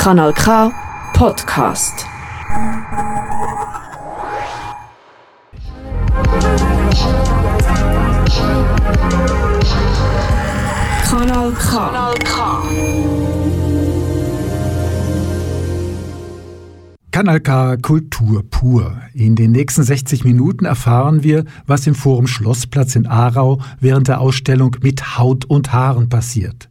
Kanal K Podcast. Kanal K. Kanal K. K Kultur pur. In den nächsten 60 Minuten erfahren wir, was im Forum Schlossplatz in Aarau während der Ausstellung mit Haut und Haaren passiert.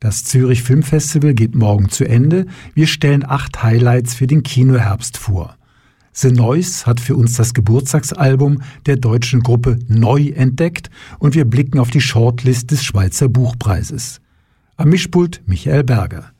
Das Zürich Filmfestival geht morgen zu Ende. Wir stellen acht Highlights für den Kinoherbst vor. The Noise hat für uns das Geburtstagsalbum der deutschen Gruppe neu entdeckt und wir blicken auf die Shortlist des Schweizer Buchpreises. Am Mischpult Michael Berger.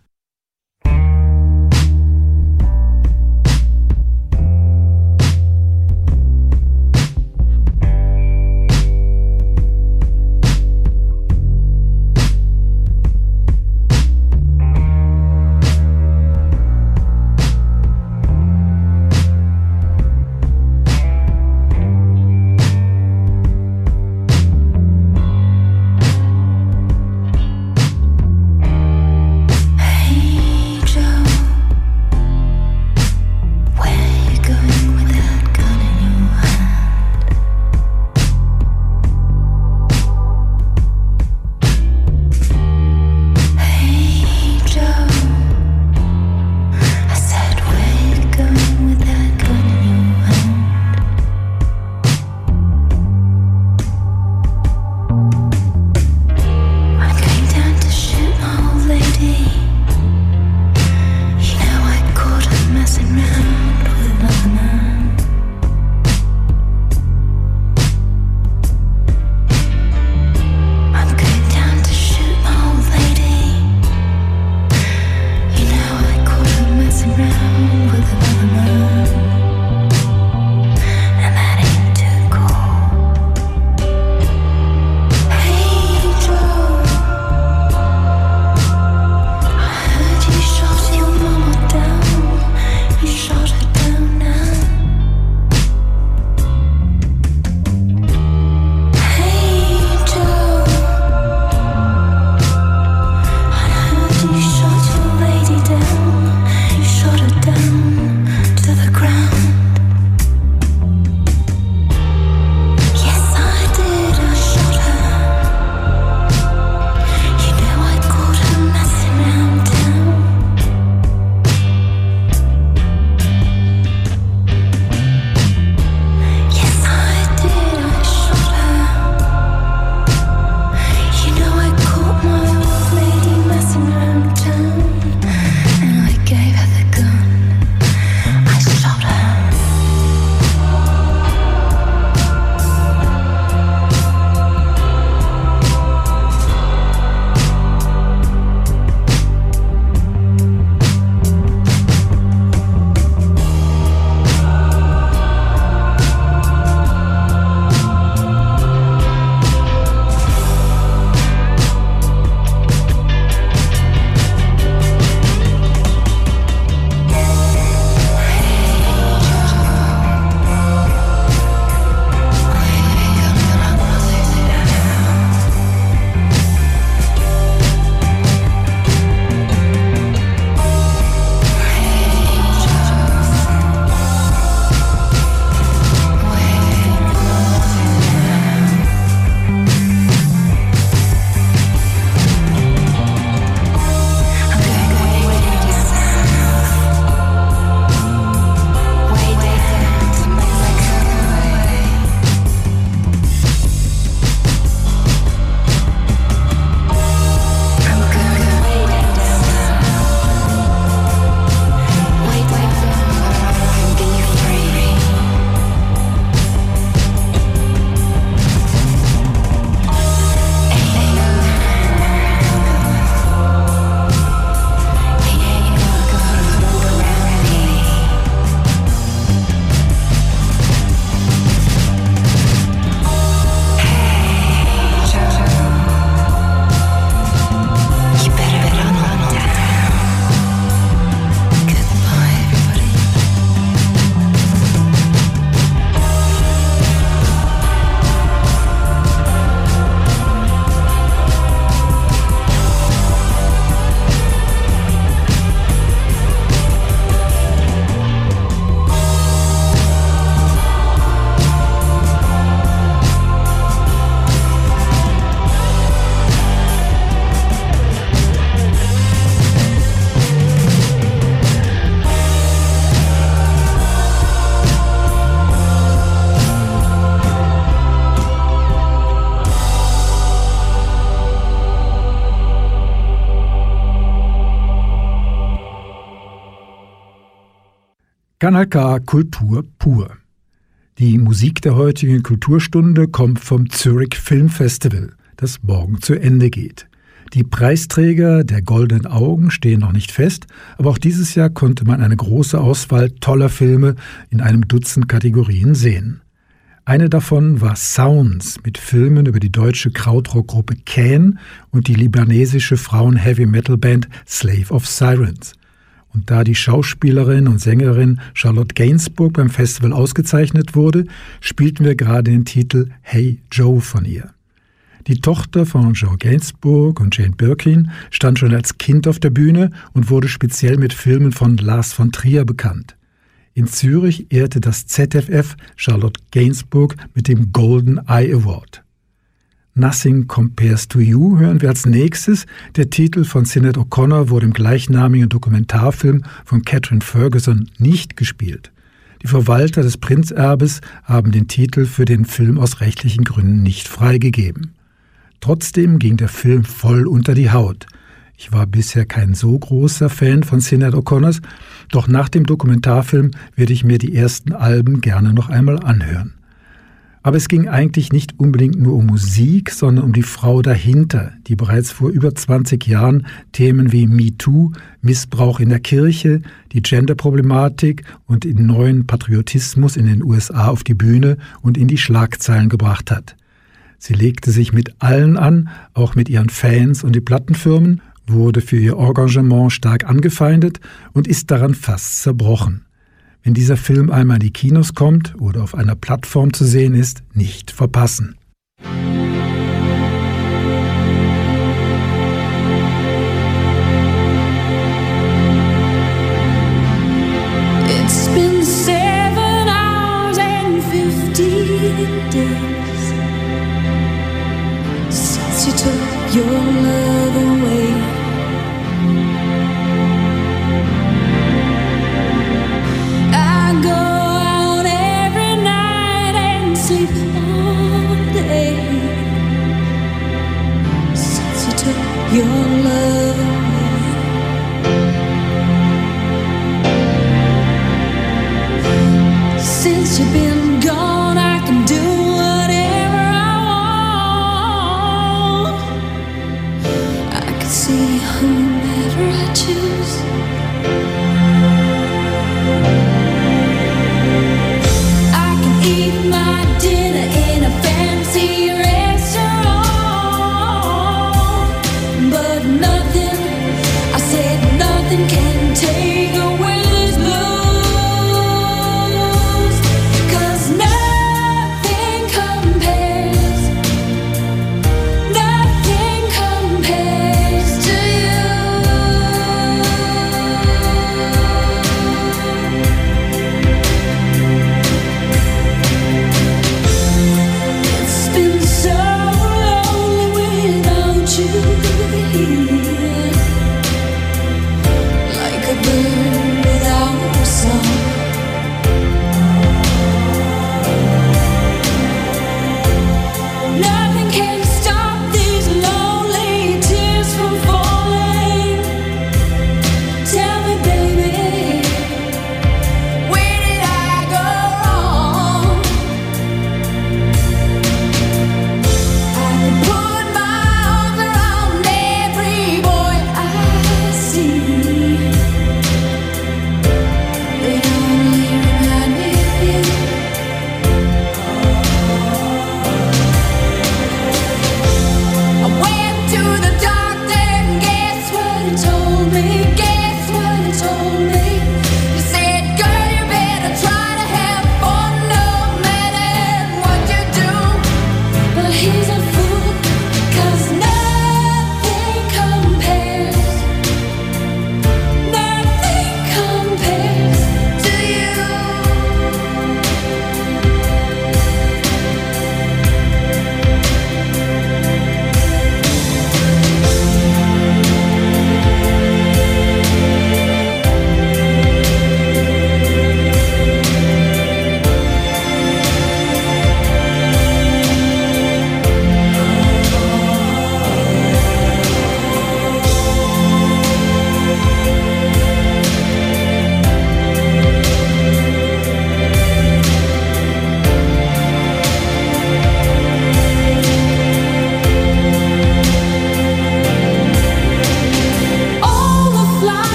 Kanal K Kultur pur. Die Musik der heutigen Kulturstunde kommt vom Zurich Film Festival, das morgen zu Ende geht. Die Preisträger der Goldenen Augen stehen noch nicht fest, aber auch dieses Jahr konnte man eine große Auswahl toller Filme in einem Dutzend Kategorien sehen. Eine davon war Sounds mit Filmen über die deutsche Krautrockgruppe Can und die libanesische Frauen-Heavy-Metal-Band Slave of Sirens. Und da die Schauspielerin und Sängerin Charlotte Gainsbourg beim Festival ausgezeichnet wurde, spielten wir gerade den Titel Hey Joe von ihr. Die Tochter von Joe Gainsbourg und Jane Birkin stand schon als Kind auf der Bühne und wurde speziell mit Filmen von Lars von Trier bekannt. In Zürich ehrte das ZFF Charlotte Gainsbourg mit dem Golden Eye Award. Nothing Compares to You hören wir als nächstes. Der Titel von Sinead O'Connor wurde im gleichnamigen Dokumentarfilm von Catherine Ferguson nicht gespielt. Die Verwalter des Prinzerbes haben den Titel für den Film aus rechtlichen Gründen nicht freigegeben. Trotzdem ging der Film voll unter die Haut. Ich war bisher kein so großer Fan von Sinead O'Connors, doch nach dem Dokumentarfilm werde ich mir die ersten Alben gerne noch einmal anhören. Aber es ging eigentlich nicht unbedingt nur um Musik, sondern um die Frau dahinter, die bereits vor über 20 Jahren Themen wie MeToo, Missbrauch in der Kirche, die Genderproblematik und den neuen Patriotismus in den USA auf die Bühne und in die Schlagzeilen gebracht hat. Sie legte sich mit allen an, auch mit ihren Fans und die Plattenfirmen, wurde für ihr Engagement stark angefeindet und ist daran fast zerbrochen wenn dieser Film einmal in die Kinos kommt oder auf einer Plattform zu sehen ist, nicht verpassen.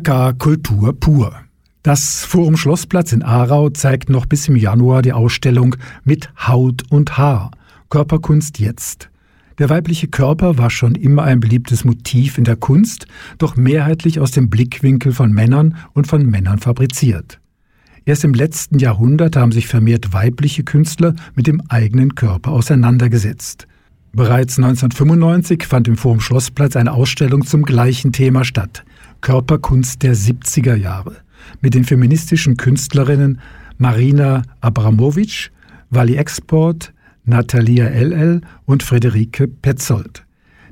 Kanal K Kultur pur. Das Forum Schlossplatz in Aarau zeigt noch bis im Januar die Ausstellung mit Haut und Haar. Körperkunst jetzt. Der weibliche Körper war schon immer ein beliebtes Motiv in der Kunst, doch mehrheitlich aus dem Blickwinkel von Männern und von Männern fabriziert. Erst im letzten Jahrhundert haben sich vermehrt weibliche Künstler mit dem eigenen Körper auseinandergesetzt. Bereits 1995 fand im Forum Schlossplatz eine Ausstellung zum gleichen Thema statt. Körperkunst der 70er Jahre. Mit den feministischen Künstlerinnen Marina Abramovic, Wally Export, Natalia LL und Friederike Petzold.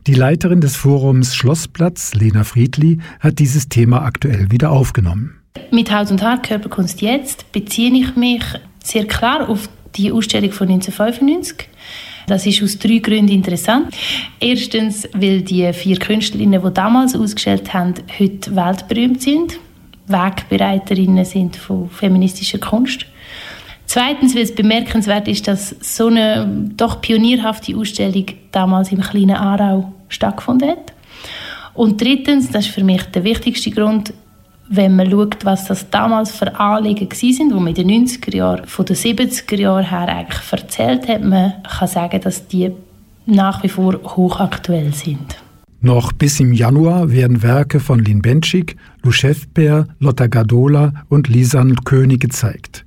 Die Leiterin des Forums Schlossplatz, Lena Friedli, hat dieses Thema aktuell wieder aufgenommen. Mit Haut und Haar Körperkunst jetzt beziehe ich mich sehr klar auf die Ausstellung von 1995. Das ist aus drei Gründen interessant. Erstens, weil die vier Künstlerinnen, die damals ausgestellt haben, heute weltberühmt sind, Wegbereiterinnen sind von feministischer Kunst. Zweitens, weil es bemerkenswert ist, dass so eine doch pionierhafte Ausstellung damals im kleinen Aarau stattgefunden hat. Und drittens, das ist für mich der wichtigste Grund, wenn man schaut, was das damals für Anliegen sind, die man in den 90er Jahren, von den 70er Jahren her eigentlich erzählt hat, man kann sagen, dass die nach wie vor hochaktuell sind. Noch bis im Januar werden Werke von Lin Benschik, Lou Schäfper, Lotta Gadola und Lisan König gezeigt.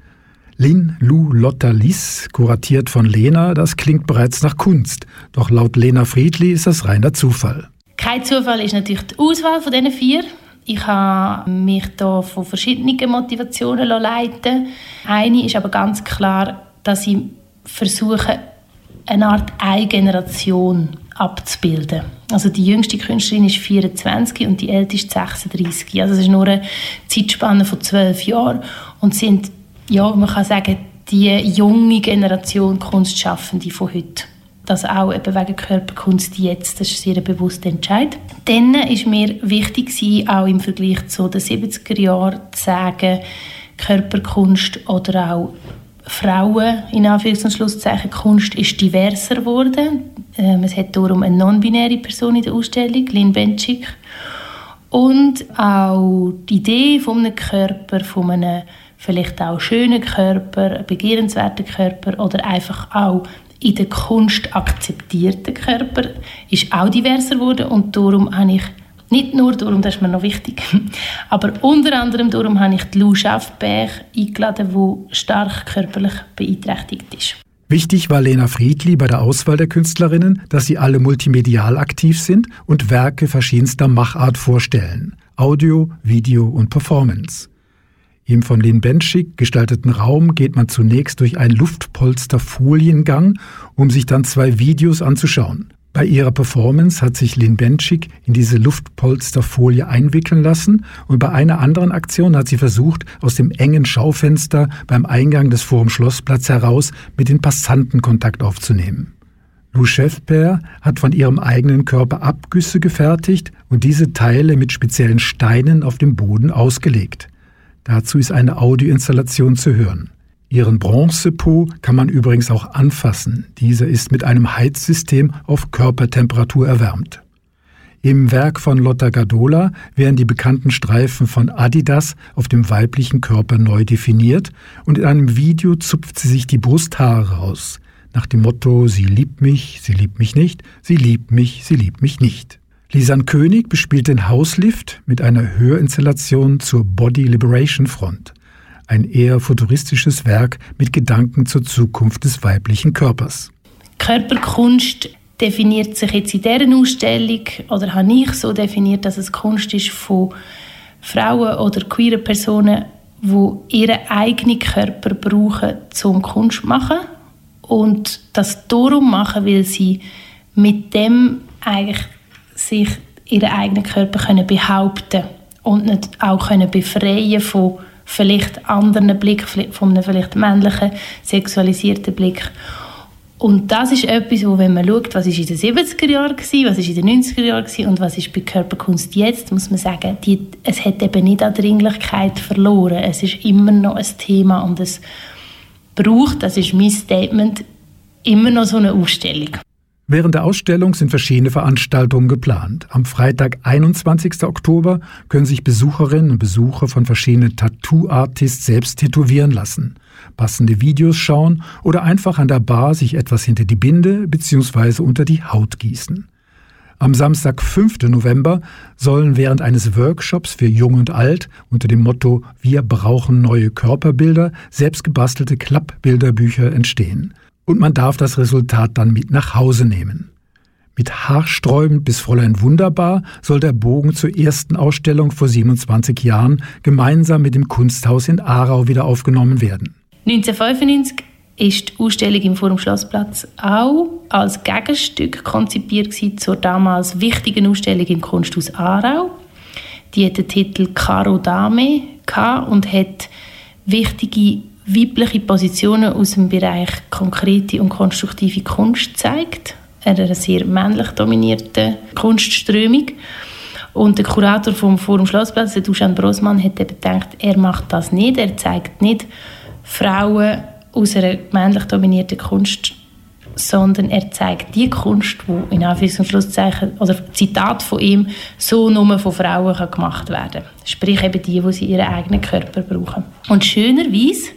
Lin, Lu, Lotta, Lis, kuratiert von Lena, das klingt bereits nach Kunst. Doch laut Lena Friedli ist das reiner Zufall. Kein Zufall ist natürlich die Auswahl von diesen vier. Ich habe mich da von verschiedenen Motivationen leiten Eine ist aber ganz klar, dass ich versuche, eine Art Eigengeneration abzubilden. Also die jüngste Künstlerin ist 24 und die älteste 36. Also es ist nur eine Zeitspanne von zwölf Jahren und sind, ja, man kann sagen, die junge Generation Kunstschaffende von heute das auch eben wegen Körperkunst jetzt, das ist sehr ein bewusster Entscheid. Dann ist mir wichtig gewesen, auch im Vergleich zu den 70er Jahren zu sagen, Körperkunst oder auch Frauen, in Anführungs- und Schlusszeichen, Kunst ist diverser geworden. Ähm, es hat darum eine non-binäre Person in der Ausstellung, Lynn Benchik. Und auch die Idee von einem Körper, von einem vielleicht auch schönen Körper, begehrenswerten Körper oder einfach auch in der Kunst akzeptierten Körper ist auch diverser geworden und darum habe ich nicht nur darum, das ist mir noch wichtig, aber unter anderem darum habe ich die Lou Schaffberg eingeladen, die stark körperlich beeinträchtigt ist. Wichtig war Lena Friedli bei der Auswahl der Künstlerinnen, dass sie alle multimedial aktiv sind und Werke verschiedenster Machart vorstellen. Audio, Video und Performance. Im von Lin Benschik gestalteten Raum geht man zunächst durch einen Luftpolster-Foliengang, um sich dann zwei Videos anzuschauen. Bei ihrer Performance hat sich Lin Benschik in diese Luftpolsterfolie einwickeln lassen und bei einer anderen Aktion hat sie versucht, aus dem engen Schaufenster beim Eingang des Forum Schlossplatz heraus mit den Passanten Kontakt aufzunehmen. Lou Schäfper hat von ihrem eigenen Körper Abgüsse gefertigt und diese Teile mit speziellen Steinen auf dem Boden ausgelegt. Dazu ist eine Audioinstallation zu hören. Ihren Bronzepo kann man übrigens auch anfassen. Dieser ist mit einem Heizsystem auf Körpertemperatur erwärmt. Im Werk von Lotta Gadola werden die bekannten Streifen von Adidas auf dem weiblichen Körper neu definiert und in einem Video zupft sie sich die Brusthaare raus. Nach dem Motto, sie liebt mich, sie liebt mich nicht, sie liebt mich, sie liebt mich nicht. Lisan König bespielt den Hauslift mit einer Hörinstallation zur Body Liberation Front. Ein eher futuristisches Werk mit Gedanken zur Zukunft des weiblichen Körpers. Körperkunst definiert sich jetzt in dieser Ausstellung, oder habe ich so definiert, dass es Kunst ist von Frauen oder queeren Personen, die ihren eigenen Körper brauchen, zum Kunst zu machen. Und das darum machen, weil sie mit dem eigentlich sich ihren eigenen Körper können behaupten und nicht auch können befreien von vielleicht anderen Blick, von einem vielleicht männlichen, sexualisierten Blick. Und das ist etwas, wo wenn man schaut, was ist in den 70er Jahren war, was ist in den 90er Jahren war und was ist bei Körperkunst jetzt, muss man sagen, die, es hat eben nicht an Dringlichkeit verloren. Es ist immer noch ein Thema und es braucht, das ist mein Statement, immer noch so eine Ausstellung. Während der Ausstellung sind verschiedene Veranstaltungen geplant. Am Freitag, 21. Oktober, können sich Besucherinnen und Besucher von verschiedenen Tattoo-Artists selbst tätowieren lassen, passende Videos schauen oder einfach an der Bar sich etwas hinter die Binde bzw. unter die Haut gießen. Am Samstag, 5. November, sollen während eines Workshops für Jung und Alt unter dem Motto Wir brauchen neue Körperbilder selbst gebastelte Klappbilderbücher entstehen. Und man darf das Resultat dann mit nach Hause nehmen. Mit haarsträubend bis Fräulein Wunderbar soll der Bogen zur ersten Ausstellung vor 27 Jahren gemeinsam mit dem Kunsthaus in Aarau wieder aufgenommen werden. 1995 ist die Ausstellung im Forum Schlossplatz auch als Gegenstück konzipiert zur damals wichtigen Ausstellung im Kunsthaus Aarau. Die hat den Titel Caro Dame und hat wichtige weibliche Positionen aus dem Bereich konkrete und konstruktive Kunst gezeigt. Einer sehr männlich dominierten Kunstströmung. Und der Kurator vom Forum Schlossplatz, der Dusan Brosmann, hat eben gedacht, er macht das nicht. Er zeigt nicht Frauen aus einer männlich dominierten Kunst, sondern er zeigt die Kunst, die in Anführungs- und Schlusszeichen, oder Zitat von ihm, so nur von Frauen kann gemacht werden kann. Sprich eben die, die sie ihren eigenen Körper brauchen. Und schönerweise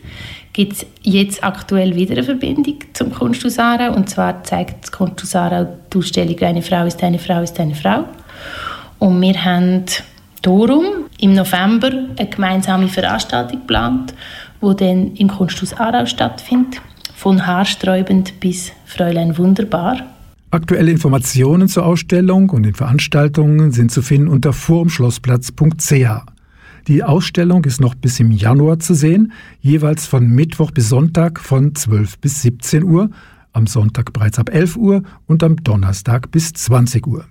gibt es jetzt aktuell wieder eine Verbindung zum Kunsthaus Aarau. Und zwar zeigt das Kunsthaus Aarau die Ausstellung «Eine Frau ist eine Frau ist eine Frau». Und wir haben darum im November eine gemeinsame Veranstaltung geplant, wo dann im Kunsthaus Aarau stattfindet, von haarsträubend bis Fräulein Wunderbar. Aktuelle Informationen zur Ausstellung und den Veranstaltungen sind zu finden unter forumschlossplatz.ch. Die Ausstellung ist noch bis im Januar zu sehen, jeweils von Mittwoch bis Sonntag von 12 bis 17 Uhr, am Sonntag bereits ab 11 Uhr und am Donnerstag bis 20 Uhr.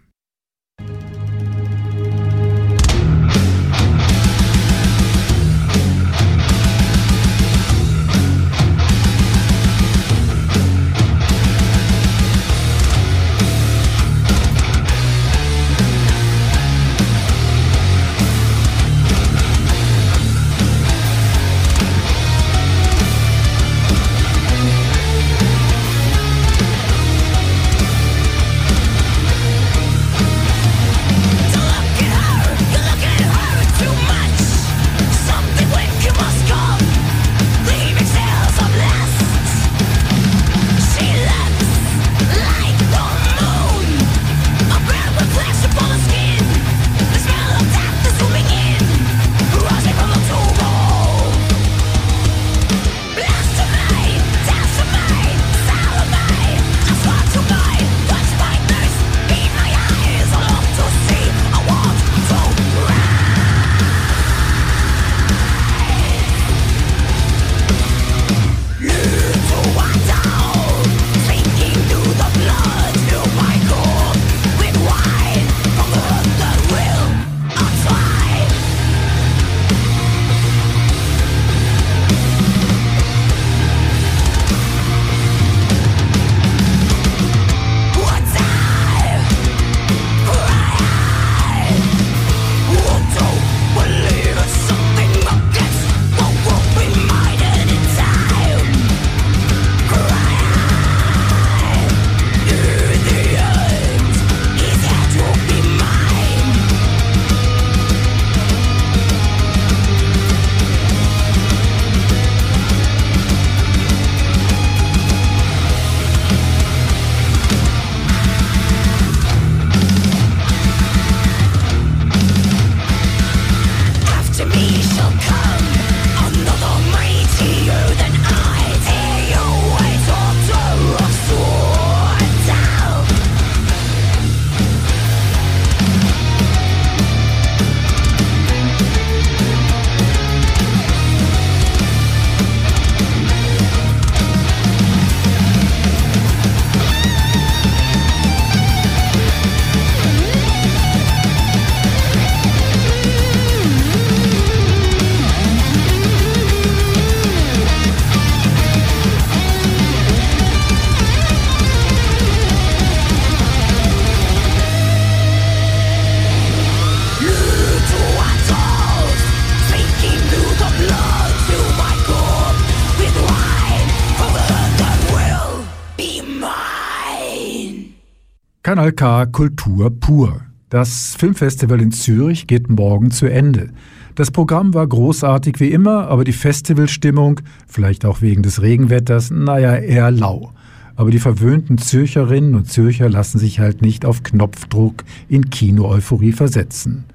Kanal K Kultur pur. Das Filmfestival in Zürich geht morgen zu Ende. Das Programm war großartig wie immer, aber die Festivalstimmung, vielleicht auch wegen des Regenwetters, naja, eher lau. Aber die verwöhnten Zürcherinnen und Zürcher lassen sich halt nicht auf Knopfdruck in Kino-Euphorie versetzen.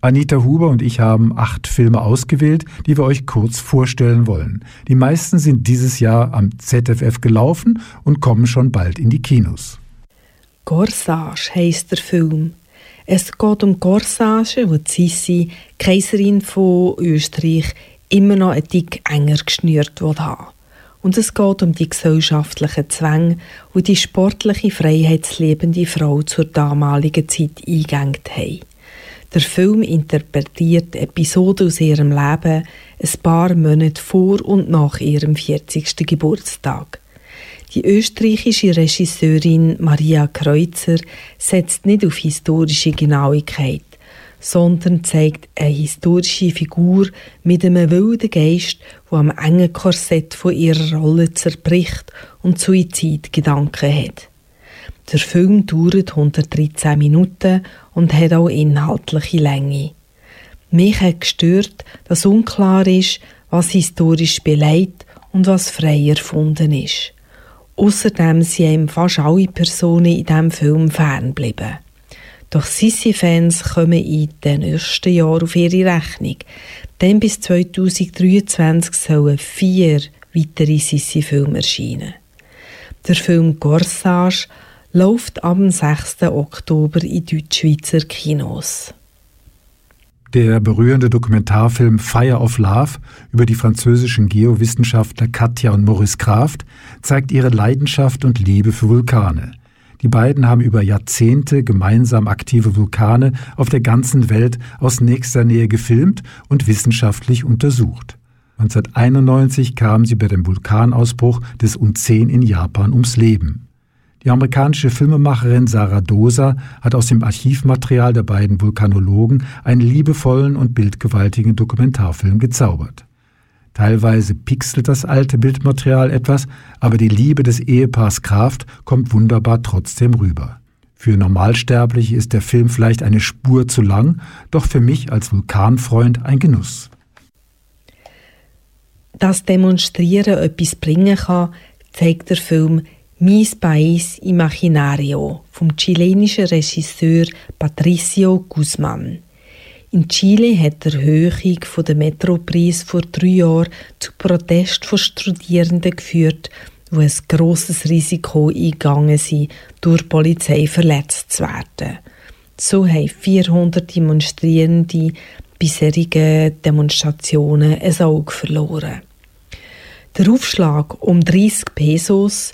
Anita Huber und ich haben acht Filme ausgewählt, die wir euch kurz vorstellen wollen. Die meisten sind dieses Jahr am ZFF gelaufen und kommen schon bald in die Kinos. Corsage heisst der Film. Es geht um Corsage, wo Sissi, Kaiserin von Österreich, immer noch ein dick enger geschnürt haben Und es geht um die gesellschaftlichen Zwänge, die die sportliche, freiheitsliebende Frau zur damaligen Zeit eingegangen haben. Der Film interpretiert Episoden aus ihrem Leben ein paar Monate vor und nach ihrem 40. Geburtstag. Die österreichische Regisseurin Maria Kreuzer setzt nicht auf historische Genauigkeit, sondern zeigt eine historische Figur mit einem wilden Geist, der am engen Korsett von ihrer Rolle zerbricht und Suizidgedanken hat. Der Film dauert 113 Minuten und hat auch inhaltliche Länge. Mich hat gestört, dass unklar ist, was historisch beleidigt und was frei erfunden ist. Außerdem sind ihm fast alle Personen in diesem Film ferngeblieben. Doch Sissi-Fans kommen in den nächsten Jahren auf ihre Rechnung. Denn bis 2023 sollen vier weitere Sissi-Filme erscheinen. Der Film Corsage läuft am 6. Oktober in Deutschschweizer Kinos. Der berührende Dokumentarfilm Fire of Love über die französischen Geowissenschaftler Katja und Maurice Kraft zeigt ihre Leidenschaft und Liebe für Vulkane. Die beiden haben über Jahrzehnte gemeinsam aktive Vulkane auf der ganzen Welt aus nächster Nähe gefilmt und wissenschaftlich untersucht. 1991 kamen sie bei dem Vulkanausbruch des Un-10 in Japan ums Leben. Die amerikanische Filmemacherin Sarah Dosa hat aus dem Archivmaterial der beiden Vulkanologen einen liebevollen und bildgewaltigen Dokumentarfilm gezaubert. Teilweise pixelt das alte Bildmaterial etwas, aber die Liebe des Ehepaars Kraft kommt wunderbar trotzdem rüber. Für Normalsterbliche ist der Film vielleicht eine Spur zu lang, doch für mich als Vulkanfreund ein Genuss. Dass Demonstrieren etwas bringen kann, zeigt der Film Mis País Imaginario vom chilenischen Regisseur Patricio Guzman. In Chile hat die Erhöhung der Metropreis vor drei Jahren zu Protest von Studierenden geführt, die ein grosses Risiko eingegangen sind, durch die Polizei verletzt zu werden. So haben 400 Demonstrierende solchen Demonstrationen ein Auge verloren. Der Aufschlag um 30 Pesos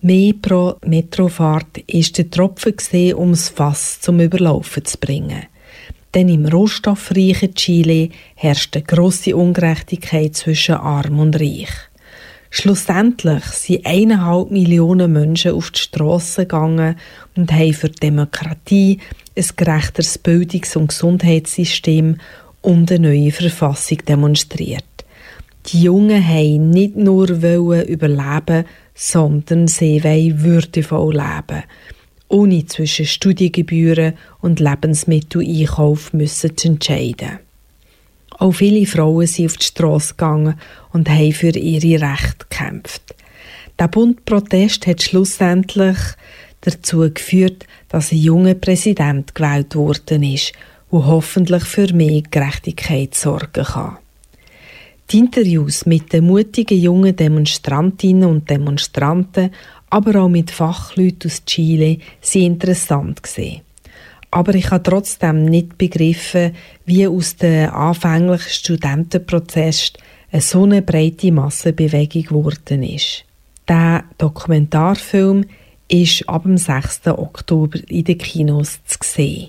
Mehr pro Metrofahrt ist der Tropfen um das Fass zum Überlaufen zu bringen. Denn im rohstoffreichen Chile herrscht eine grosse Ungerechtigkeit zwischen Arm und Reich. Schlussendlich sind eineinhalb Millionen Menschen auf die Straße gegangen und haben für Demokratie, ein gerechteres Bildungs- und Gesundheitssystem und eine neue Verfassung demonstriert. Die Jungen wollten nicht nur überleben, sondern sie wollen würdevoll leben, ohne zwischen Studiengebühren und Lebensmitteleinkauf müssen zu entscheiden. Auch viele Frauen sind auf die Straße gegangen und haben für ihre Rechte gekämpft. Der Bundprotest hat schlussendlich dazu geführt, dass ein junger Präsident gewählt worden ist, der hoffentlich für mehr Gerechtigkeit sorgen kann. Die Interviews mit den mutigen jungen Demonstrantinnen und Demonstranten, aber auch mit Fachleuten aus Chile, sind interessant. Aber ich habe trotzdem nicht begriffen, wie aus dem anfänglichen Studentenprozess eine so eine breite Massenbewegung geworden ist. Der Dokumentarfilm ist ab dem 6. Oktober in den Kinos zu sehen.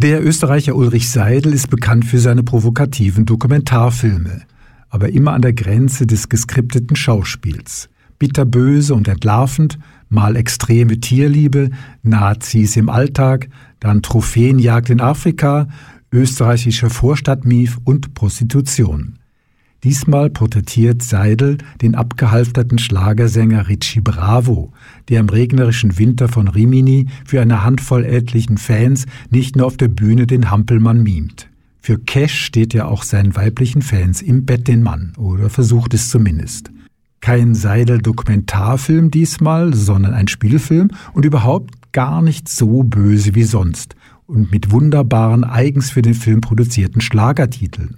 Der Österreicher Ulrich Seidel ist bekannt für seine provokativen Dokumentarfilme, aber immer an der Grenze des geskripteten Schauspiels. Bitterböse und entlarvend, mal extreme Tierliebe, Nazis im Alltag, dann Trophäenjagd in Afrika, österreichischer Vorstadtmief und Prostitution. Diesmal porträtiert Seidel den abgehalfterten Schlagersänger Richie Bravo, der im regnerischen Winter von Rimini für eine Handvoll etlichen Fans nicht nur auf der Bühne den Hampelmann mimt. Für Cash steht ja auch seinen weiblichen Fans im Bett den Mann, oder versucht es zumindest. Kein Seidel-Dokumentarfilm diesmal, sondern ein Spielfilm und überhaupt gar nicht so böse wie sonst und mit wunderbaren, eigens für den Film produzierten Schlagertiteln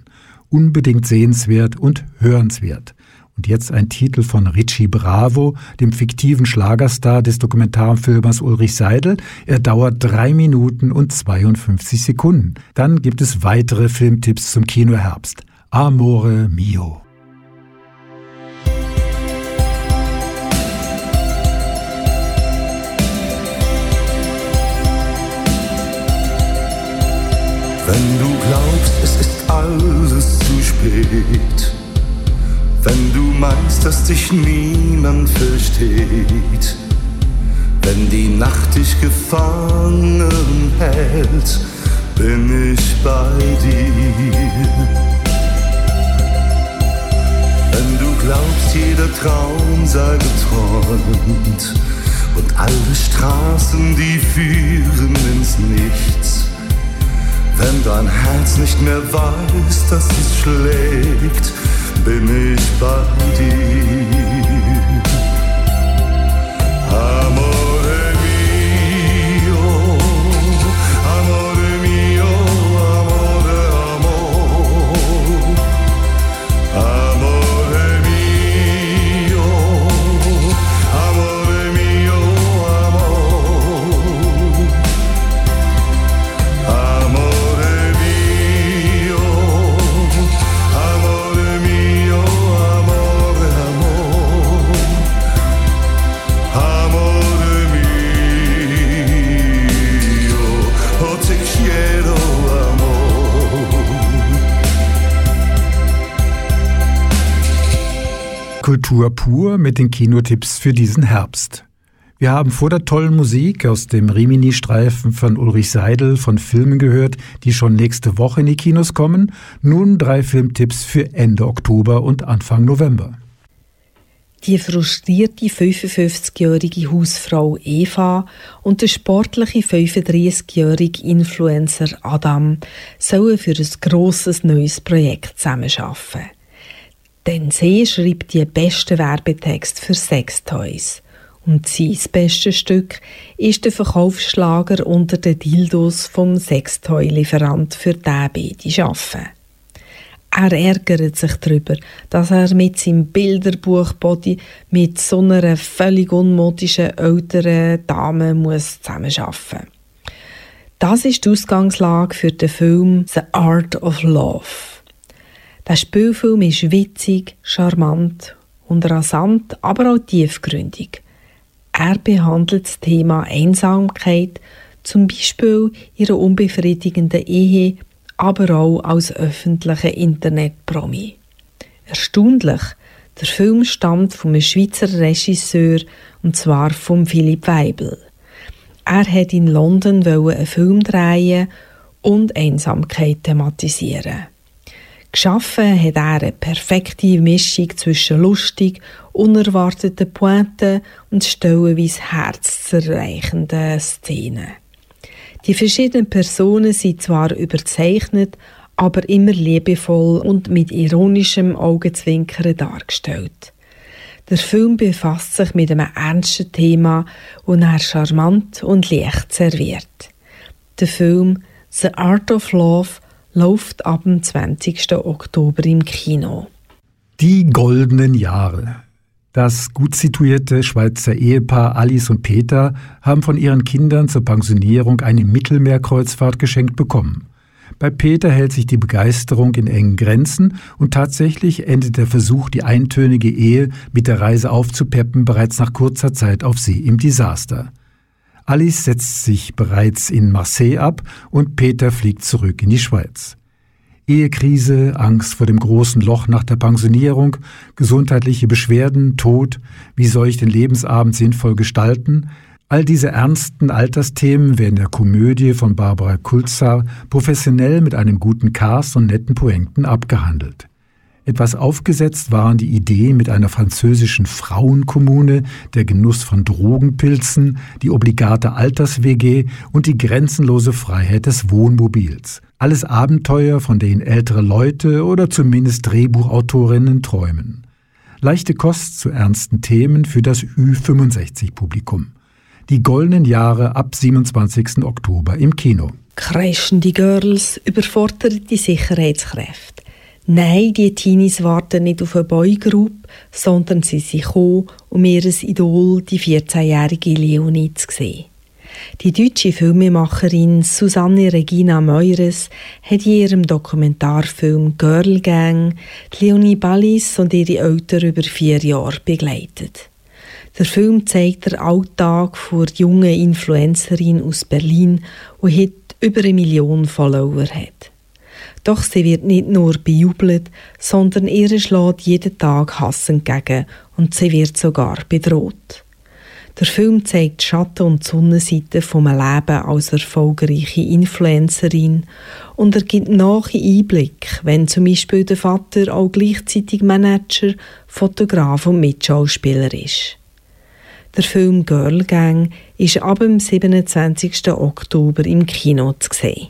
unbedingt sehenswert und hörenswert. Und jetzt ein Titel von Richie Bravo, dem fiktiven Schlagerstar des Dokumentarfilmers Ulrich Seidel. Er dauert drei Minuten und 52 Sekunden. Dann gibt es weitere Filmtipps zum Kinoherbst. Amore mio. Wenn du glaubst, es ist alles zu spät, wenn du meinst, dass dich niemand versteht, wenn die Nacht dich gefangen hält, bin ich bei dir. Wenn du glaubst, jeder Traum sei geträumt und alle Straßen, die führen ins Nichts wenn dein Herz nicht mehr weiß, dass es schlägt, bin ich bei dir. Amore Kultur pur mit den Kinotipps für diesen Herbst. Wir haben vor der tollen Musik aus dem Rimini-Streifen von Ulrich Seidel von Filmen gehört, die schon nächste Woche in die Kinos kommen. Nun drei Filmtipps für Ende Oktober und Anfang November. Die frustrierte 55-jährige Hausfrau Eva und der sportliche 35-jährige Influencer Adam sollen für ein grosses neues Projekt zusammenarbeiten. Denn sie schreibt die besten Werbetext für Sextoys. Und sein bestes Stück ist der Verkaufsschlager unter den Dildos vom Sextoy-Lieferant für den beide arbeiten. Er ärgert sich darüber, dass er mit seinem Bilderbuch-Body mit so einer völlig unmodischen älteren Dame muss zusammenarbeiten Das ist die Ausgangslage für den Film The Art of Love. Der Spielfilm ist witzig, charmant und rasant, aber auch tiefgründig. Er behandelt das Thema Einsamkeit, zum Beispiel ihre unbefriedigende Ehe, aber auch als öffentlicher Internetpromi. Erstaunlich, der Film stammt vom Schweizer Regisseur, und zwar von Philipp Weibel. Er hat in London einen Film drehen und Einsamkeit thematisieren. Geschaffen hat er eine perfekte Mischung zwischen lustig, unerwarteten Pointen und stellenweise herzzerreichenden Szenen. Die verschiedenen Personen sind zwar überzeichnet, aber immer liebevoll und mit ironischem Augenzwinkern dargestellt. Der Film befasst sich mit einem ernsten Thema und er charmant und leicht serviert. Der Film The Art of Love läuft ab dem 20. Oktober im Kino. Die goldenen Jahre. Das gut situierte Schweizer Ehepaar Alice und Peter haben von ihren Kindern zur Pensionierung eine Mittelmeerkreuzfahrt geschenkt bekommen. Bei Peter hält sich die Begeisterung in engen Grenzen und tatsächlich endet der Versuch, die eintönige Ehe mit der Reise aufzupeppen, bereits nach kurzer Zeit auf See im Desaster. Alice setzt sich bereits in Marseille ab und Peter fliegt zurück in die Schweiz. Ehekrise, Angst vor dem großen Loch nach der Pensionierung, gesundheitliche Beschwerden, Tod, wie soll ich den Lebensabend sinnvoll gestalten? All diese ernsten Altersthemen werden der Komödie von Barbara Kulzar professionell mit einem guten Cast und netten Pointen abgehandelt. Etwas aufgesetzt waren die Ideen mit einer französischen Frauenkommune, der Genuss von Drogenpilzen, die obligate Alters-WG und die grenzenlose Freiheit des Wohnmobils. Alles Abenteuer, von denen ältere Leute oder zumindest Drehbuchautorinnen träumen. Leichte Kost zu ernsten Themen für das Ü65-Publikum. Die goldenen Jahre ab 27. Oktober im Kino. Kreischende Girls, überforderte Sicherheitskräfte. Nein, die Teenies warten nicht auf eine Boygroup, sondern sie sind gekommen, um ihr Idol, die 14-jährige Leonie, zu sehen. Die deutsche Filmemacherin Susanne Regina Meures hat in ihrem Dokumentarfilm Girl Gang Leonie Ballis und ihre Eltern über vier Jahre begleitet. Der Film zeigt den Alltag von jungen Influencerin aus Berlin, die heute über eine Million Follower hat. Doch sie wird nicht nur bejubelt, sondern ihr schlägt jeden Tag Hass entgegen und sie wird sogar bedroht. Der Film zeigt die Schatten- und Sonnenseite vom Leben als erfolgreiche Influencerin und er gibt nahe Einblick, wenn zum Beispiel der Vater auch gleichzeitig Manager, Fotograf und Mitschauspieler ist. Der Film Girl Gang ist ab dem 27. Oktober im Kino zu sehen.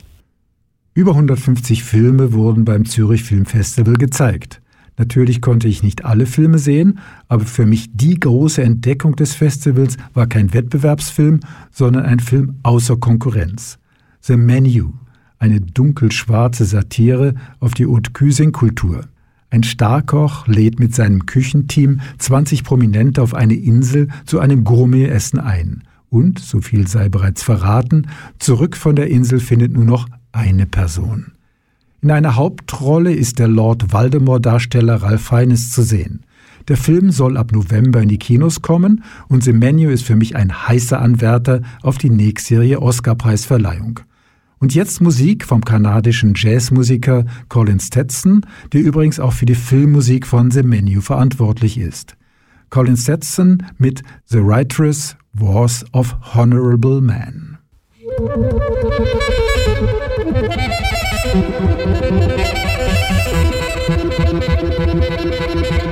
Über 150 Filme wurden beim Zürich Filmfestival gezeigt. Natürlich konnte ich nicht alle Filme sehen, aber für mich die große Entdeckung des Festivals war kein Wettbewerbsfilm, sondern ein Film außer Konkurrenz. The Menu, eine dunkelschwarze Satire auf die Haute Cuisine-Kultur. Ein Starkoch lädt mit seinem Küchenteam 20 Prominente auf eine Insel zu einem Gourmet-Essen ein. Und, so viel sei bereits verraten, zurück von der Insel findet nur noch eine Person. In einer Hauptrolle ist der Lord Voldemort-Darsteller Ralph Fiennes zu sehen. Der Film soll ab November in die Kinos kommen und The Menu ist für mich ein heißer Anwärter auf die nächstjährige Oscarpreisverleihung. Und jetzt Musik vom kanadischen Jazzmusiker Colin Stetson, der übrigens auch für die Filmmusik von The Menu verantwortlich ist. Colin Stetson mit The Writer's Wars of Honorable Man. Thank you.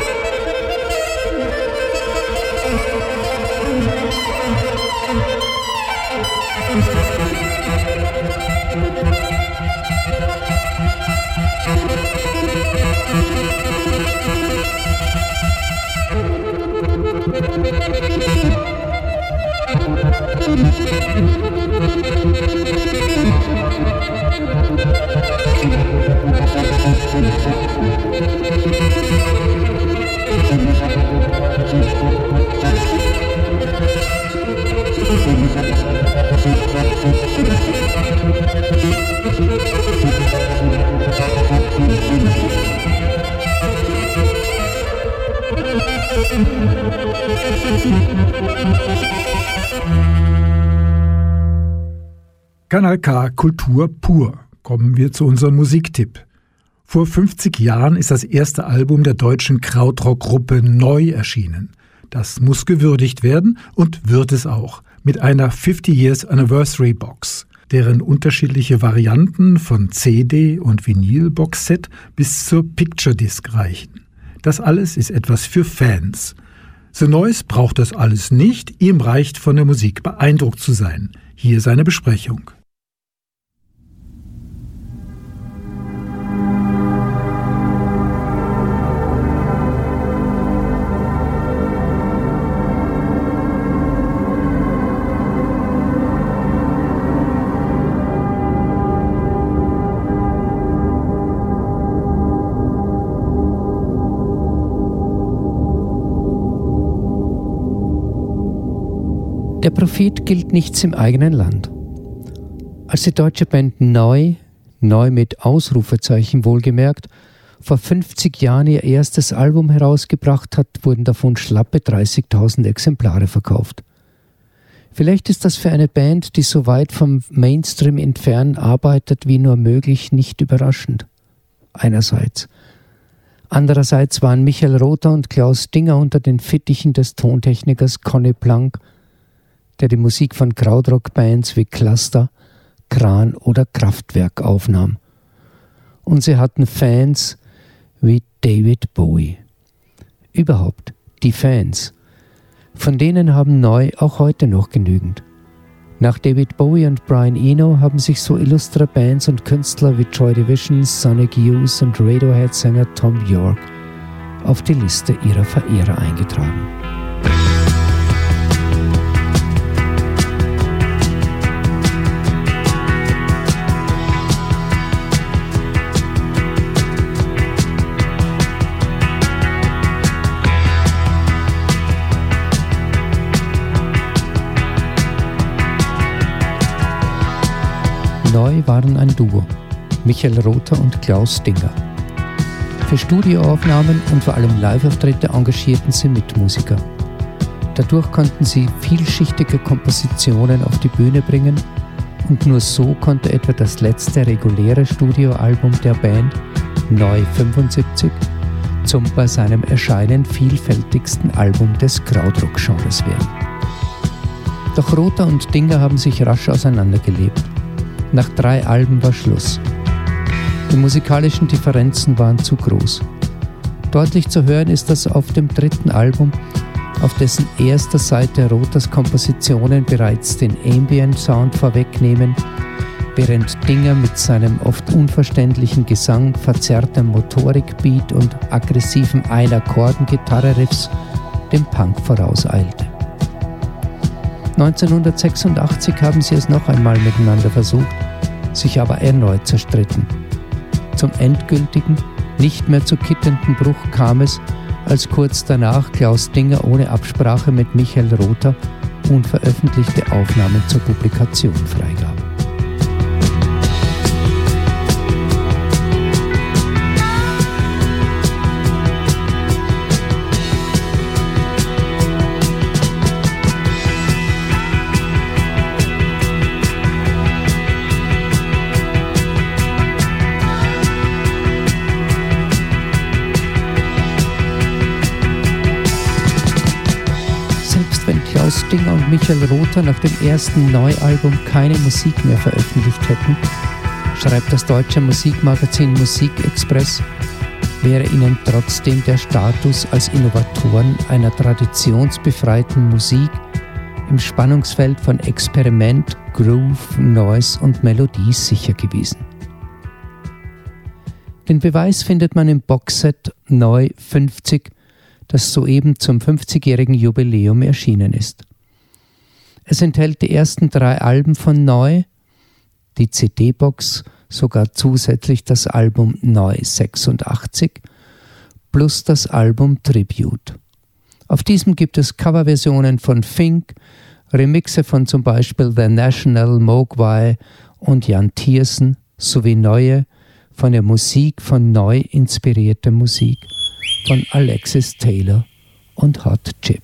Kanal K Kultur pur. Kommen wir zu unserem Musiktipp. Vor 50 Jahren ist das erste Album der deutschen Krautrock-Gruppe Neu erschienen. Das muss gewürdigt werden und wird es auch mit einer 50 Years Anniversary Box, deren unterschiedliche Varianten von CD und Vinyl-Boxset bis zur Picture Disc reichen. Das alles ist etwas für Fans. The Noise braucht das alles nicht, ihm reicht von der Musik beeindruckt zu sein. Hier seine Besprechung. Der Prophet gilt nichts im eigenen Land. Als die deutsche Band Neu, neu mit Ausrufezeichen wohlgemerkt, vor 50 Jahren ihr erstes Album herausgebracht hat, wurden davon schlappe 30.000 Exemplare verkauft. Vielleicht ist das für eine Band, die so weit vom Mainstream entfernt arbeitet wie nur möglich, nicht überraschend. Einerseits. Andererseits waren Michael Rother und Klaus Dinger unter den Fittichen des Tontechnikers Conny Planck der die Musik von Krautrock-Bands wie Cluster, Kran oder Kraftwerk aufnahm. Und sie hatten Fans wie David Bowie. Überhaupt die Fans. Von denen haben neu auch heute noch genügend. Nach David Bowie und Brian Eno haben sich so illustre Bands und Künstler wie Joy Division, Sonic Youth und Radiohead-Sänger Tom York auf die Liste ihrer Verehrer eingetragen. Neu waren ein Duo, Michael Rother und Klaus Dinger. Für Studioaufnahmen und vor allem Liveauftritte engagierten sie Mitmusiker. Dadurch konnten sie vielschichtige Kompositionen auf die Bühne bringen und nur so konnte etwa das letzte reguläre Studioalbum der Band, Neu 75, zum bei seinem Erscheinen vielfältigsten Album des Krautrock-Genres werden. Doch Rother und Dinger haben sich rasch auseinandergelebt. Nach drei Alben war Schluss. Die musikalischen Differenzen waren zu groß. Deutlich zu hören ist das auf dem dritten Album, auf dessen erster Seite Rothers Kompositionen bereits den Ambient Sound vorwegnehmen, während Dinger mit seinem oft unverständlichen Gesang, verzerrtem Motorikbeat und aggressiven Einakkorden-Gitarre-Riffs dem Punk vorauseilte. 1986 haben sie es noch einmal miteinander versucht, sich aber erneut zerstritten. Zum endgültigen, nicht mehr zu kittenden Bruch kam es, als kurz danach Klaus Dinger ohne Absprache mit Michael Rother unveröffentlichte Aufnahmen zur Publikation freigab. Michael Rother nach dem ersten Neualbum keine Musik mehr veröffentlicht hätten, schreibt das deutsche Musikmagazin Musikexpress, wäre ihnen trotzdem der Status als Innovatoren einer traditionsbefreiten Musik im Spannungsfeld von Experiment, Groove, Noise und Melodie sicher gewesen. Den Beweis findet man im Boxset Neu 50 das soeben zum 50-jährigen Jubiläum erschienen ist. Es enthält die ersten drei Alben von Neu, die CD-Box, sogar zusätzlich das Album Neu 86 plus das Album Tribute. Auf diesem gibt es Coverversionen von Fink, Remixe von zum Beispiel The National, Mogwai und Jan Thiersen sowie neue, von der Musik von neu inspirierte Musik von Alexis Taylor und Hot Chip.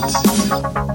Beat.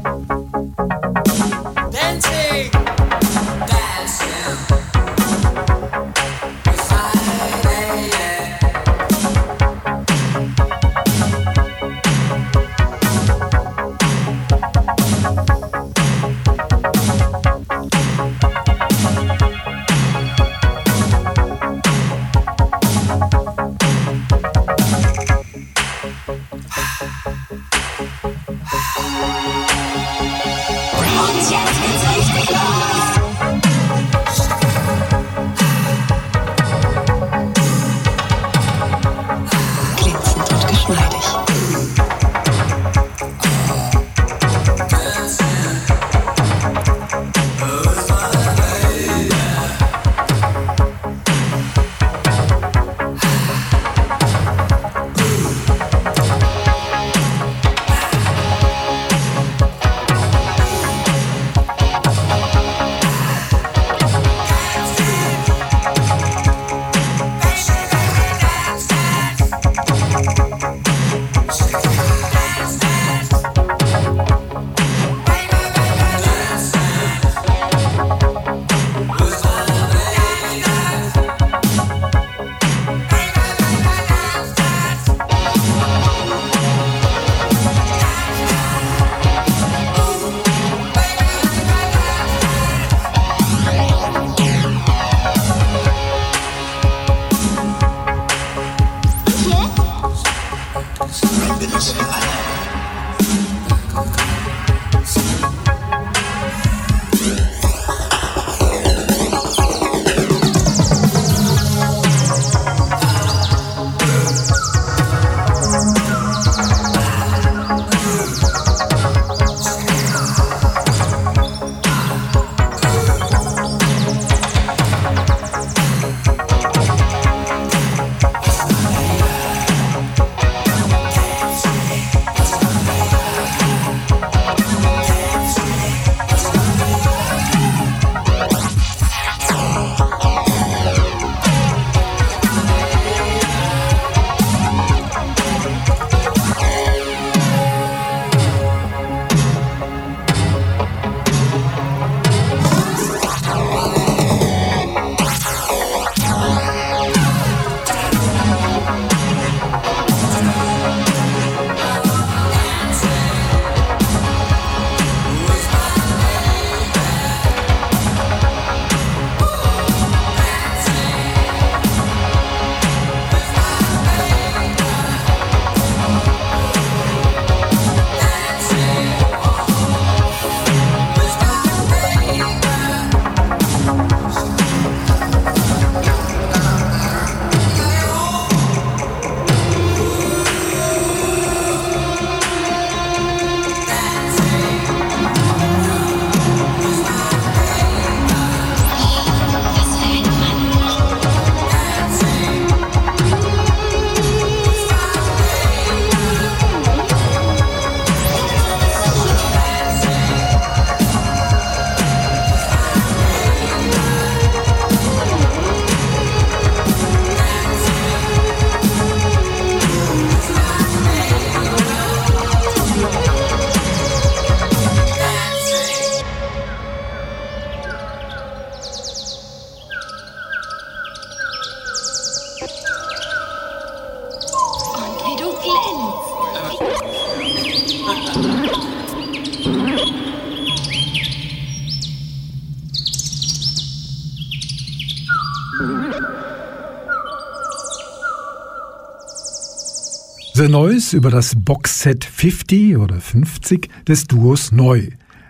The Noise über das Boxset 50 oder 50 des Duos Neu,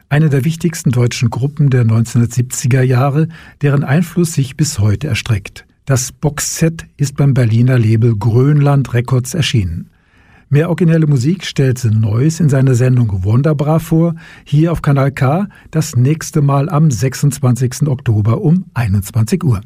eine der wichtigsten deutschen Gruppen der 1970er Jahre, deren Einfluss sich bis heute erstreckt. Das Boxset ist beim Berliner Label Grönland Records erschienen. Mehr originelle Musik stellt The Noise in seiner Sendung Wunderbar vor, hier auf Kanal K, das nächste Mal am 26. Oktober um 21 Uhr.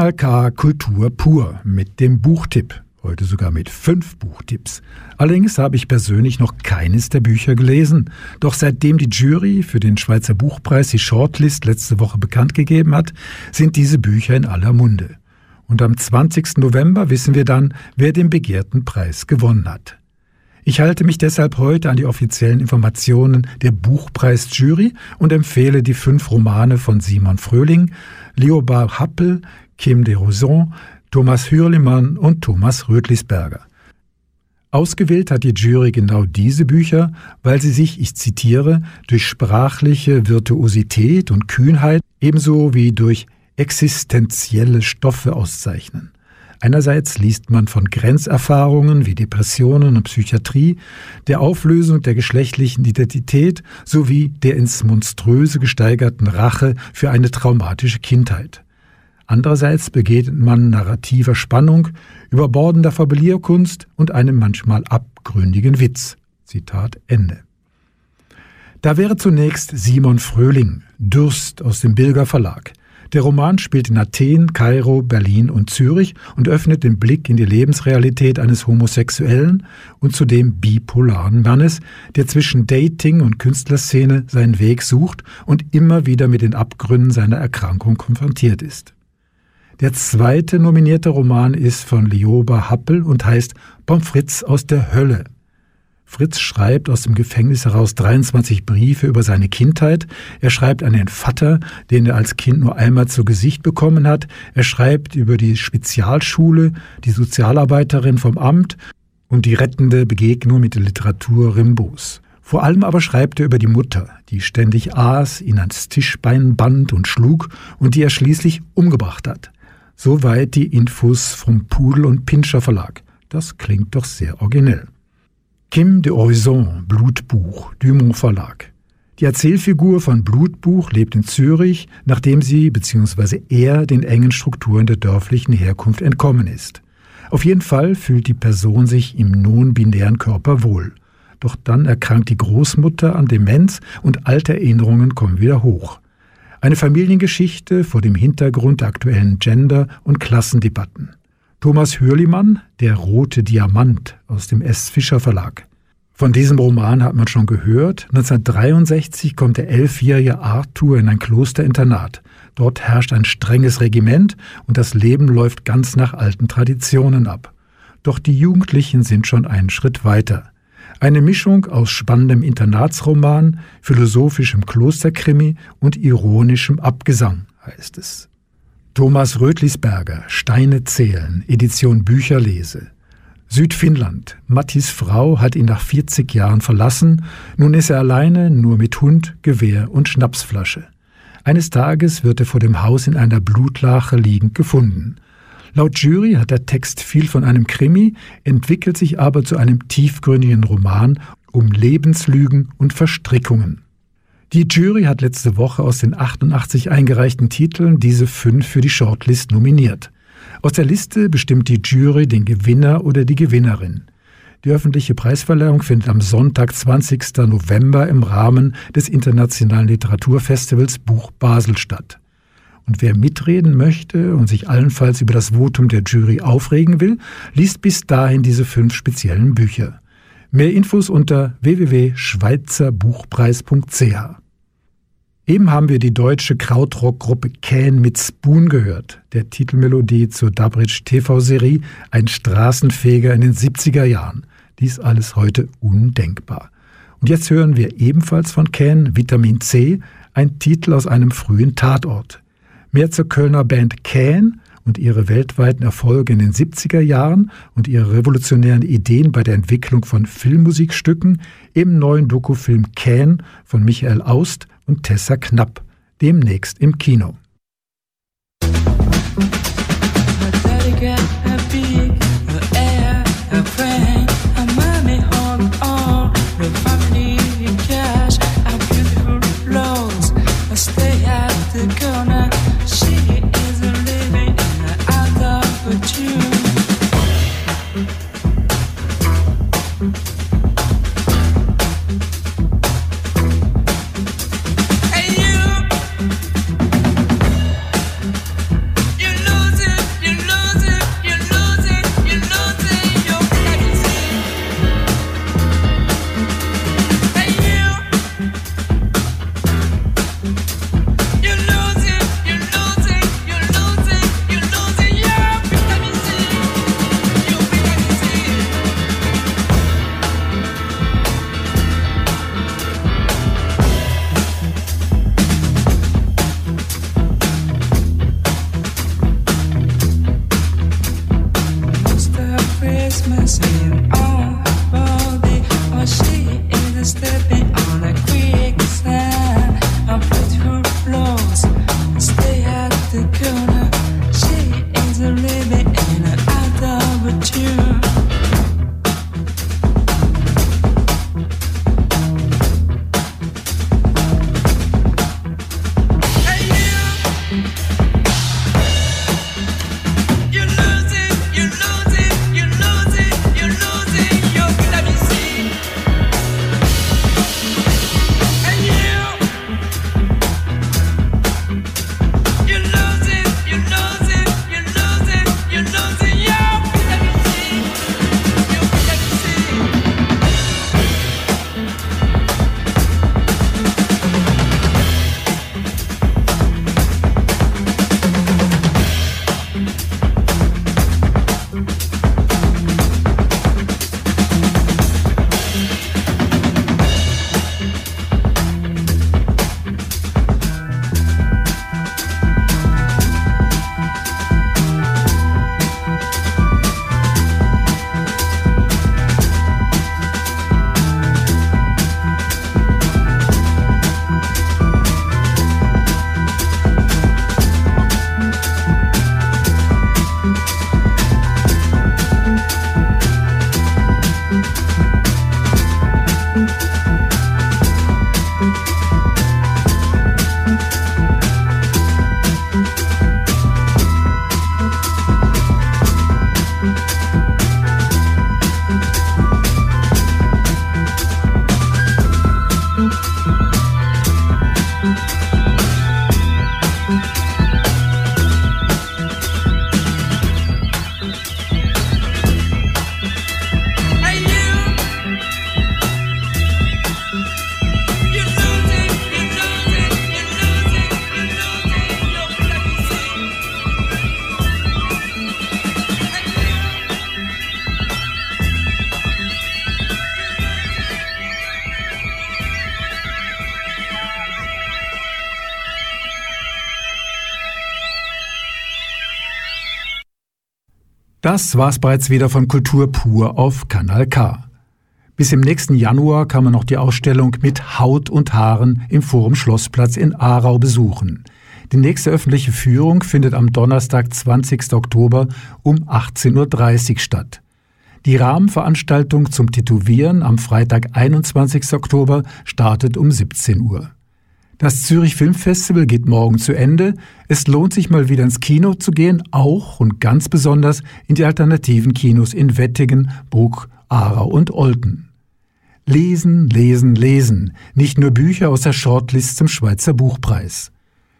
Kanal K Kultur pur mit dem Buchtipp. Heute sogar mit fünf Buchtipps. Allerdings habe ich persönlich noch keines der Bücher gelesen. Doch seitdem die Jury für den Schweizer Buchpreis die Shortlist letzte Woche bekannt gegeben hat, sind diese Bücher in aller Munde. Und am 20. November wissen wir dann, wer den begehrten Preis gewonnen hat. Ich halte mich deshalb heute an die offiziellen Informationen der Buchpreisjury und empfehle die fünf Romane von Simon Fröhling, Leobard Happel, Kim de Roson, Thomas Hürlimann und Thomas Rötlisberger. Ausgewählt hat die Jury genau diese Bücher, weil sie sich, ich zitiere, durch sprachliche Virtuosität und Kühnheit ebenso wie durch existenzielle Stoffe auszeichnen. Einerseits liest man von Grenzerfahrungen wie Depressionen und Psychiatrie, der Auflösung der geschlechtlichen Identität sowie der ins Monströse gesteigerten Rache für eine traumatische Kindheit. Andererseits begegnet man narrativer Spannung, überbordender Fabulierkunst und einem manchmal abgründigen Witz. Zitat Ende. Da wäre zunächst Simon Fröhling, Durst aus dem Bilger Verlag. Der Roman spielt in Athen, Kairo, Berlin und Zürich und öffnet den Blick in die Lebensrealität eines homosexuellen und zudem bipolaren Mannes, der zwischen Dating und Künstlerszene seinen Weg sucht und immer wieder mit den Abgründen seiner Erkrankung konfrontiert ist. Der zweite nominierte Roman ist von Lioba Happel und heißt Pommes aus der Hölle. Fritz schreibt aus dem Gefängnis heraus 23 Briefe über seine Kindheit. Er schreibt an den Vater, den er als Kind nur einmal zu Gesicht bekommen hat. Er schreibt über die Spezialschule, die Sozialarbeiterin vom Amt und die rettende Begegnung mit der Literatur Rimbos. Vor allem aber schreibt er über die Mutter, die ständig aß, ihn ans Tischbein band und schlug und die er schließlich umgebracht hat. Soweit die Infos vom Pudel und Pinscher Verlag. Das klingt doch sehr originell. Kim de Horizon, Blutbuch, Dumont Verlag. Die Erzählfigur von Blutbuch lebt in Zürich, nachdem sie bzw. er den engen Strukturen der dörflichen Herkunft entkommen ist. Auf jeden Fall fühlt die Person sich im non-binären Körper wohl. Doch dann erkrankt die Großmutter an Demenz und alte Erinnerungen kommen wieder hoch. Eine Familiengeschichte vor dem Hintergrund der aktuellen Gender- und Klassendebatten. Thomas Hürlimann, Der rote Diamant aus dem S. Fischer Verlag. Von diesem Roman hat man schon gehört. 1963 kommt der elfjährige Arthur in ein Klosterinternat. Dort herrscht ein strenges Regiment und das Leben läuft ganz nach alten Traditionen ab. Doch die Jugendlichen sind schon einen Schritt weiter. Eine Mischung aus spannendem Internatsroman, philosophischem Klosterkrimi und ironischem Abgesang heißt es. Thomas Rötlisberger, Steine zählen, Edition Bücherlese. Südfinnland. Mattis Frau hat ihn nach 40 Jahren verlassen. Nun ist er alleine, nur mit Hund, Gewehr und Schnapsflasche. Eines Tages wird er vor dem Haus in einer Blutlache liegend gefunden. Laut Jury hat der Text viel von einem Krimi, entwickelt sich aber zu einem tiefgründigen Roman um Lebenslügen und Verstrickungen. Die Jury hat letzte Woche aus den 88 eingereichten Titeln diese fünf für die Shortlist nominiert. Aus der Liste bestimmt die Jury den Gewinner oder die Gewinnerin. Die öffentliche Preisverleihung findet am Sonntag, 20. November im Rahmen des Internationalen Literaturfestivals Buch Basel statt. Und wer mitreden möchte und sich allenfalls über das Votum der Jury aufregen will, liest bis dahin diese fünf speziellen Bücher. Mehr Infos unter www.schweizerbuchpreis.ch. Eben haben wir die deutsche Krautrock-Gruppe Can mit Spoon gehört, der Titelmelodie zur Dubbridge TV-Serie Ein Straßenfeger in den 70er Jahren. Dies alles heute undenkbar. Und jetzt hören wir ebenfalls von Can Vitamin C, ein Titel aus einem frühen Tatort. Mehr zur Kölner Band Can und ihre weltweiten Erfolge in den 70er Jahren und ihre revolutionären Ideen bei der Entwicklung von Filmmusikstücken im neuen Dokufilm Can von Michael Aust und Tessa Knapp, demnächst im Kino. been on a Das war's bereits wieder von Kultur pur auf Kanal K. Bis im nächsten Januar kann man noch die Ausstellung mit Haut und Haaren im Forum Schlossplatz in Aarau besuchen. Die nächste öffentliche Führung findet am Donnerstag, 20. Oktober um 18.30 Uhr statt. Die Rahmenveranstaltung zum Tätowieren am Freitag, 21. Oktober startet um 17 Uhr. Das Zürich Filmfestival geht morgen zu Ende. Es lohnt sich mal wieder ins Kino zu gehen, auch und ganz besonders in die alternativen Kinos in Wettingen, Bruck, Aarau und Olten. Lesen, lesen, lesen. Nicht nur Bücher aus der Shortlist zum Schweizer Buchpreis.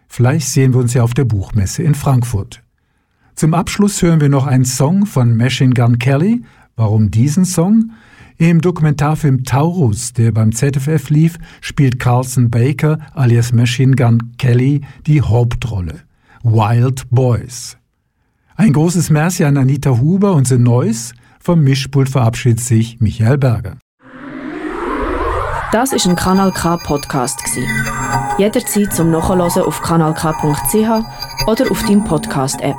Vielleicht sehen wir uns ja auf der Buchmesse in Frankfurt. Zum Abschluss hören wir noch einen Song von Machine Gun Kelly. Warum diesen Song? Im Dokumentarfilm Taurus, der beim ZFF lief, spielt Carlson Baker alias Machine Gun Kelly die Hauptrolle. Wild Boys. Ein großes Merci an Anita Huber und The Noise. Vom Mischpult verabschiedet sich Michael Berger. Das ist ein Kanal K Podcast. Jederzeit zum Nachhören auf kanalk.ch oder auf deinem Podcast App.